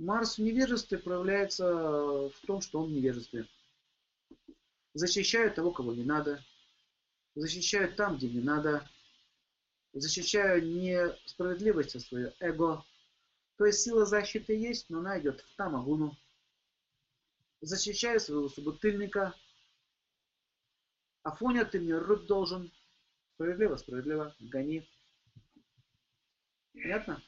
Марс в невежестве проявляется в том, что он в невежестве. Защищаю того, кого не надо. Защищаю там, где не надо. Защищаю не справедливость, а свое эго. То есть сила защиты есть, но она идет в тамагуну. Защищаю своего собутыльника. Афоня, ты мне рыб должен. Справедливо, справедливо. Гони. Понятно?